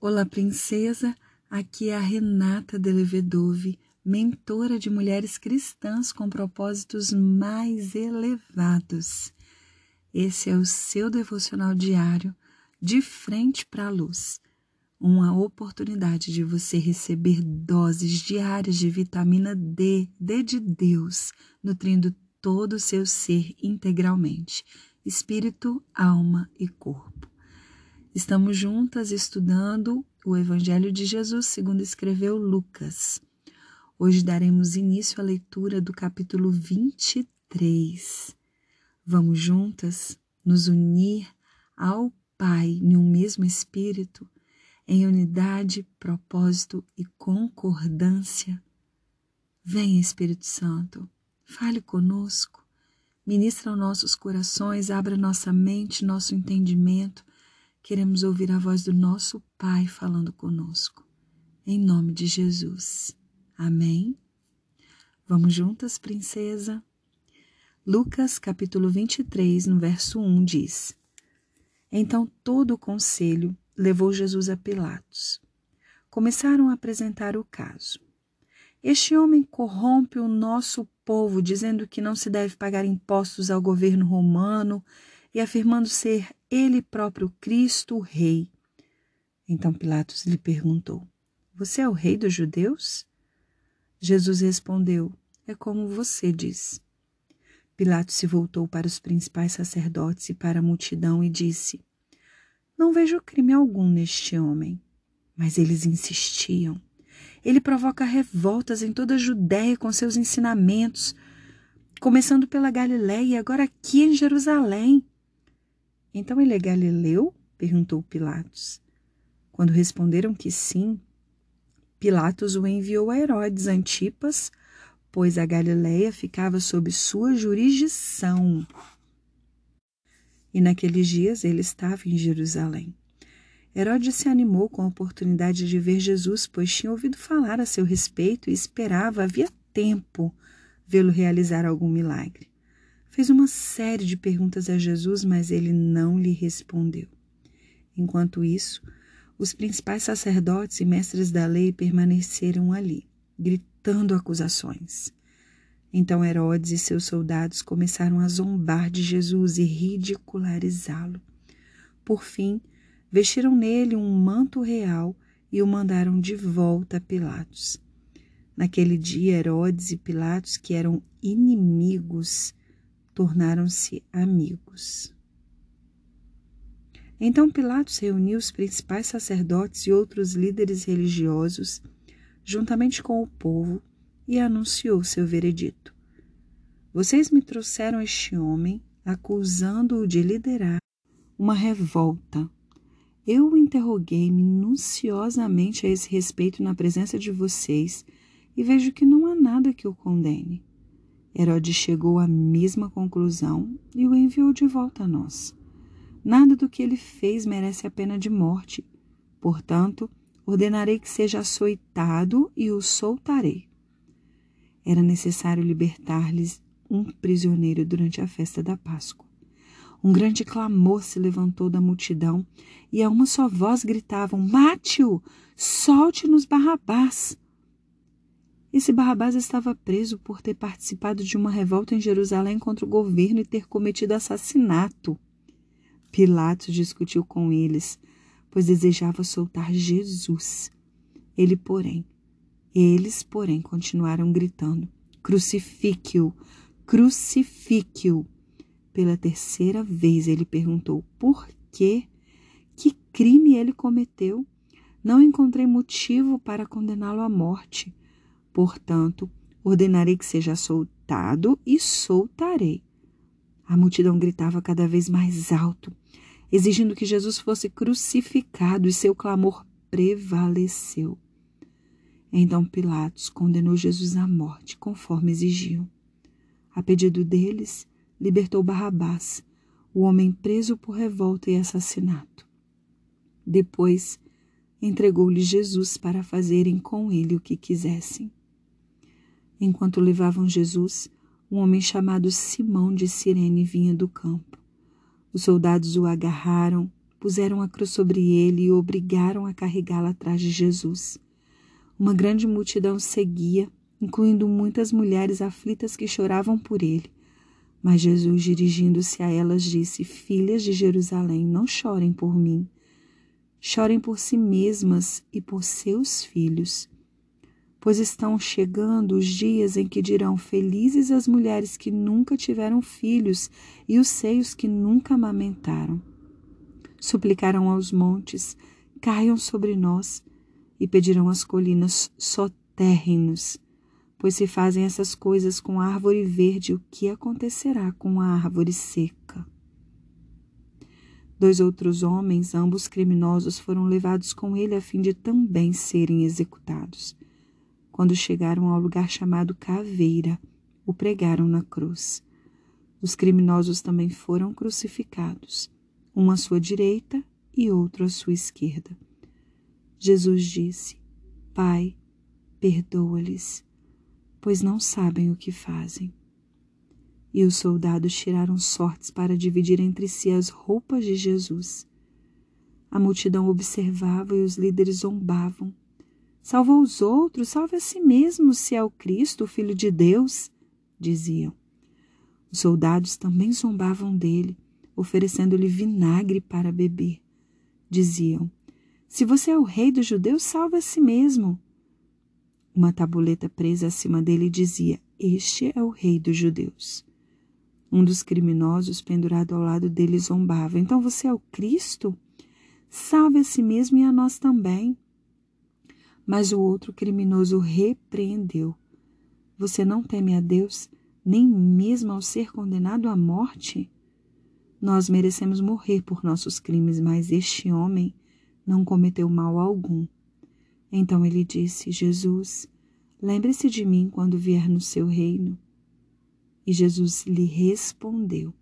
Olá, princesa. Aqui é a Renata Delevedove, mentora de mulheres cristãs com propósitos mais elevados. Esse é o seu devocional diário de frente para a luz. Uma oportunidade de você receber doses diárias de vitamina D, D de Deus, nutrindo todo o seu ser integralmente, espírito, alma e corpo. Estamos juntas estudando o Evangelho de Jesus, segundo escreveu Lucas. Hoje daremos início à leitura do capítulo 23. Vamos juntas nos unir ao Pai em um mesmo Espírito, em unidade, propósito e concordância. Venha, Espírito Santo, fale conosco, ministra aos nossos corações, abra nossa mente, nosso entendimento Queremos ouvir a voz do nosso Pai falando conosco. Em nome de Jesus. Amém? Vamos juntas, princesa? Lucas capítulo 23, no verso 1 diz: Então todo o conselho levou Jesus a Pilatos. Começaram a apresentar o caso. Este homem corrompe o nosso povo, dizendo que não se deve pagar impostos ao governo romano e afirmando ser ele próprio Cristo, o Rei. Então Pilatos lhe perguntou: Você é o Rei dos Judeus? Jesus respondeu: É como você diz. Pilatos se voltou para os principais sacerdotes e para a multidão e disse: Não vejo crime algum neste homem. Mas eles insistiam. Ele provoca revoltas em toda a Judéia com seus ensinamentos, começando pela Galiléia e agora aqui em Jerusalém. Então ele é galileu? perguntou Pilatos. Quando responderam que sim, Pilatos o enviou a Herodes Antipas, pois a Galiléia ficava sob sua jurisdição. E naqueles dias ele estava em Jerusalém. Herodes se animou com a oportunidade de ver Jesus, pois tinha ouvido falar a seu respeito e esperava, havia tempo, vê-lo realizar algum milagre. Fez uma série de perguntas a Jesus, mas ele não lhe respondeu. Enquanto isso, os principais sacerdotes e mestres da lei permaneceram ali, gritando acusações. Então Herodes e seus soldados começaram a zombar de Jesus e ridicularizá-lo. Por fim, vestiram nele um manto real e o mandaram de volta a Pilatos. Naquele dia, Herodes e Pilatos, que eram inimigos, tornaram-se amigos. Então Pilatos reuniu os principais sacerdotes e outros líderes religiosos, juntamente com o povo, e anunciou seu veredito. Vocês me trouxeram este homem, acusando-o de liderar uma revolta. Eu o interroguei minuciosamente a esse respeito na presença de vocês e vejo que não há nada que o condene. Herodes chegou à mesma conclusão e o enviou de volta a nós. Nada do que ele fez merece a pena de morte. Portanto, ordenarei que seja açoitado e o soltarei. Era necessário libertar-lhes um prisioneiro durante a festa da Páscoa. Um grande clamor se levantou da multidão e a uma só voz gritavam: Mate-o! Solte-nos Barrabás! Esse Barrabás estava preso por ter participado de uma revolta em Jerusalém contra o governo e ter cometido assassinato. Pilatos discutiu com eles, pois desejava soltar Jesus. Ele, porém, eles, porém, continuaram gritando: Crucifique-o! Crucifique-o! Pela terceira vez ele perguntou: Por quê? Que crime ele cometeu? Não encontrei motivo para condená-lo à morte. Portanto, ordenarei que seja soltado e soltarei. A multidão gritava cada vez mais alto, exigindo que Jesus fosse crucificado, e seu clamor prevaleceu. Então Pilatos condenou Jesus à morte, conforme exigiam. A pedido deles, libertou Barrabás, o homem preso por revolta e assassinato. Depois, entregou-lhe Jesus para fazerem com ele o que quisessem. Enquanto levavam Jesus, um homem chamado Simão de Cirene vinha do campo. Os soldados o agarraram, puseram a cruz sobre ele e o obrigaram a carregá-la atrás de Jesus. Uma grande multidão seguia, incluindo muitas mulheres aflitas que choravam por ele. Mas Jesus, dirigindo-se a elas, disse: Filhas de Jerusalém, não chorem por mim. Chorem por si mesmas e por seus filhos. Pois estão chegando os dias em que dirão: Felizes as mulheres que nunca tiveram filhos e os seios que nunca amamentaram. Suplicarão aos montes: Caiam sobre nós e pedirão às colinas: soterrem-nos. Pois se fazem essas coisas com a árvore verde, o que acontecerá com a árvore seca? Dois outros homens, ambos criminosos, foram levados com ele a fim de também serem executados. Quando chegaram ao lugar chamado Caveira, o pregaram na cruz. Os criminosos também foram crucificados, um à sua direita e outro à sua esquerda. Jesus disse: Pai, perdoa-lhes, pois não sabem o que fazem. E os soldados tiraram sortes para dividir entre si as roupas de Jesus. A multidão observava e os líderes zombavam. Salva os outros, salve a si mesmo, se é o Cristo, o Filho de Deus, diziam. Os soldados também zombavam dele, oferecendo-lhe vinagre para beber. Diziam: se você é o rei dos judeus, salve a si mesmo. Uma tabuleta presa acima dele dizia: Este é o rei dos judeus. Um dos criminosos pendurado ao lado dele zombava: Então você é o Cristo? Salve a si mesmo e a nós também. Mas o outro criminoso repreendeu: Você não teme a Deus, nem mesmo ao ser condenado à morte? Nós merecemos morrer por nossos crimes, mas este homem não cometeu mal algum. Então ele disse: Jesus, lembre-se de mim quando vier no seu reino. E Jesus lhe respondeu: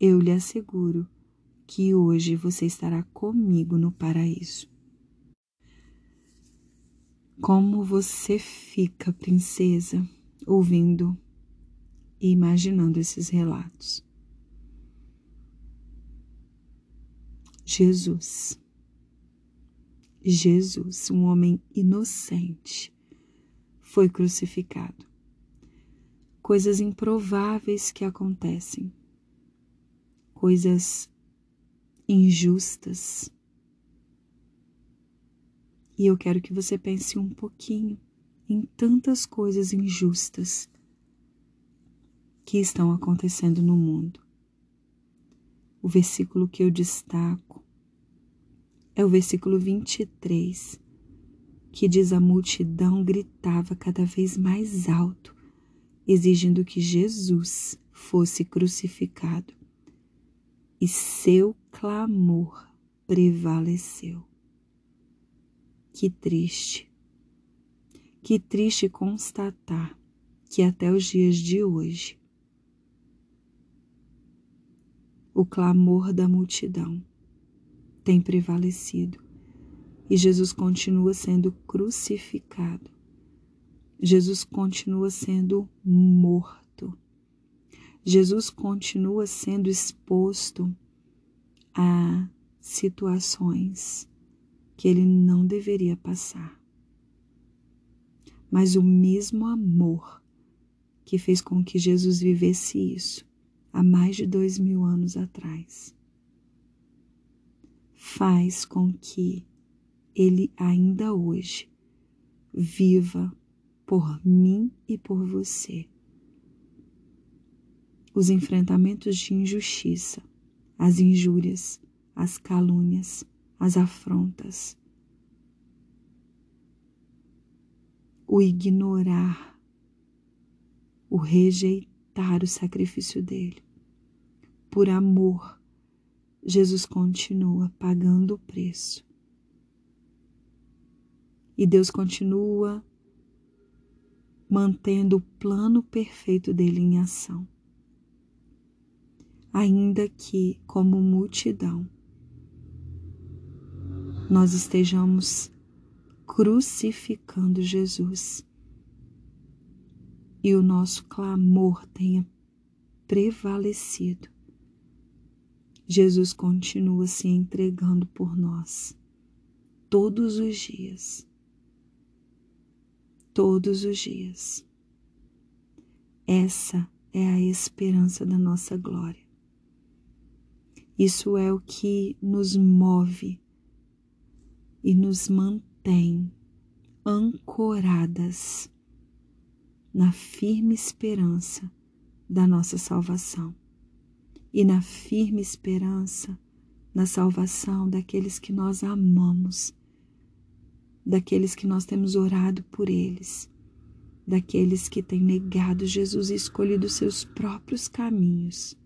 Eu lhe asseguro que hoje você estará comigo no paraíso. Como você fica, princesa, ouvindo e imaginando esses relatos? Jesus Jesus, um homem inocente, foi crucificado. Coisas improváveis que acontecem, coisas injustas. E eu quero que você pense um pouquinho em tantas coisas injustas que estão acontecendo no mundo. O versículo que eu destaco é o versículo 23, que diz: A multidão gritava cada vez mais alto, exigindo que Jesus fosse crucificado. E seu clamor prevaleceu. Que triste, que triste constatar que até os dias de hoje o clamor da multidão tem prevalecido e Jesus continua sendo crucificado. Jesus continua sendo morto. Jesus continua sendo exposto a situações que ele não deveria passar. Mas o mesmo amor que fez com que Jesus vivesse isso há mais de dois mil anos atrás faz com que ele ainda hoje viva por mim e por você. Os enfrentamentos de injustiça, as injúrias, as calúnias, as afrontas, o ignorar, o rejeitar o sacrifício dele, por amor Jesus continua pagando o preço. E Deus continua mantendo o plano perfeito dele em ação. Ainda que, como multidão, nós estejamos crucificando Jesus e o nosso clamor tenha prevalecido Jesus continua se entregando por nós todos os dias. Todos os dias. Essa é a esperança da nossa glória. Isso é o que nos move e nos mantém ancoradas na firme esperança da nossa salvação e na firme esperança na salvação daqueles que nós amamos, daqueles que nós temos orado por eles, daqueles que têm negado Jesus e escolhido seus próprios caminhos,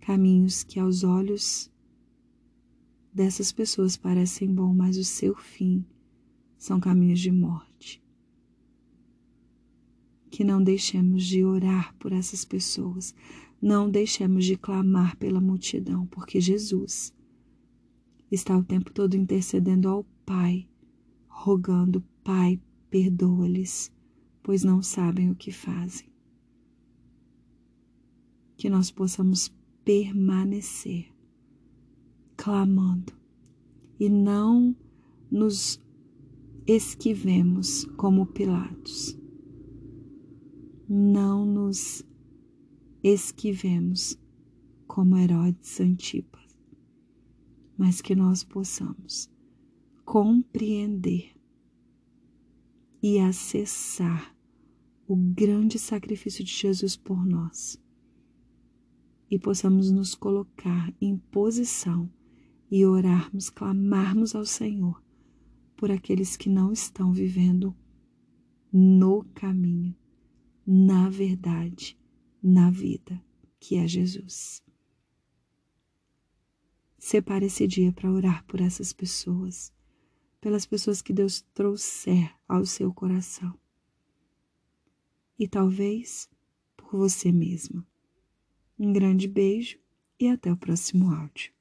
caminhos que aos olhos dessas pessoas parecem bom, mas o seu fim são caminhos de morte. Que não deixemos de orar por essas pessoas, não deixemos de clamar pela multidão, porque Jesus está o tempo todo intercedendo ao Pai, rogando: Pai, perdoa-lhes, pois não sabem o que fazem. Que nós possamos permanecer clamando e não nos esquivemos como Pilatos. Não nos esquivemos como Herodes Antipas, mas que nós possamos compreender e acessar o grande sacrifício de Jesus por nós e possamos nos colocar em posição e orarmos, clamarmos ao Senhor por aqueles que não estão vivendo no caminho, na verdade, na vida, que é Jesus. Separe esse dia para orar por essas pessoas, pelas pessoas que Deus trouxer ao seu coração. E talvez por você mesma. Um grande beijo e até o próximo áudio.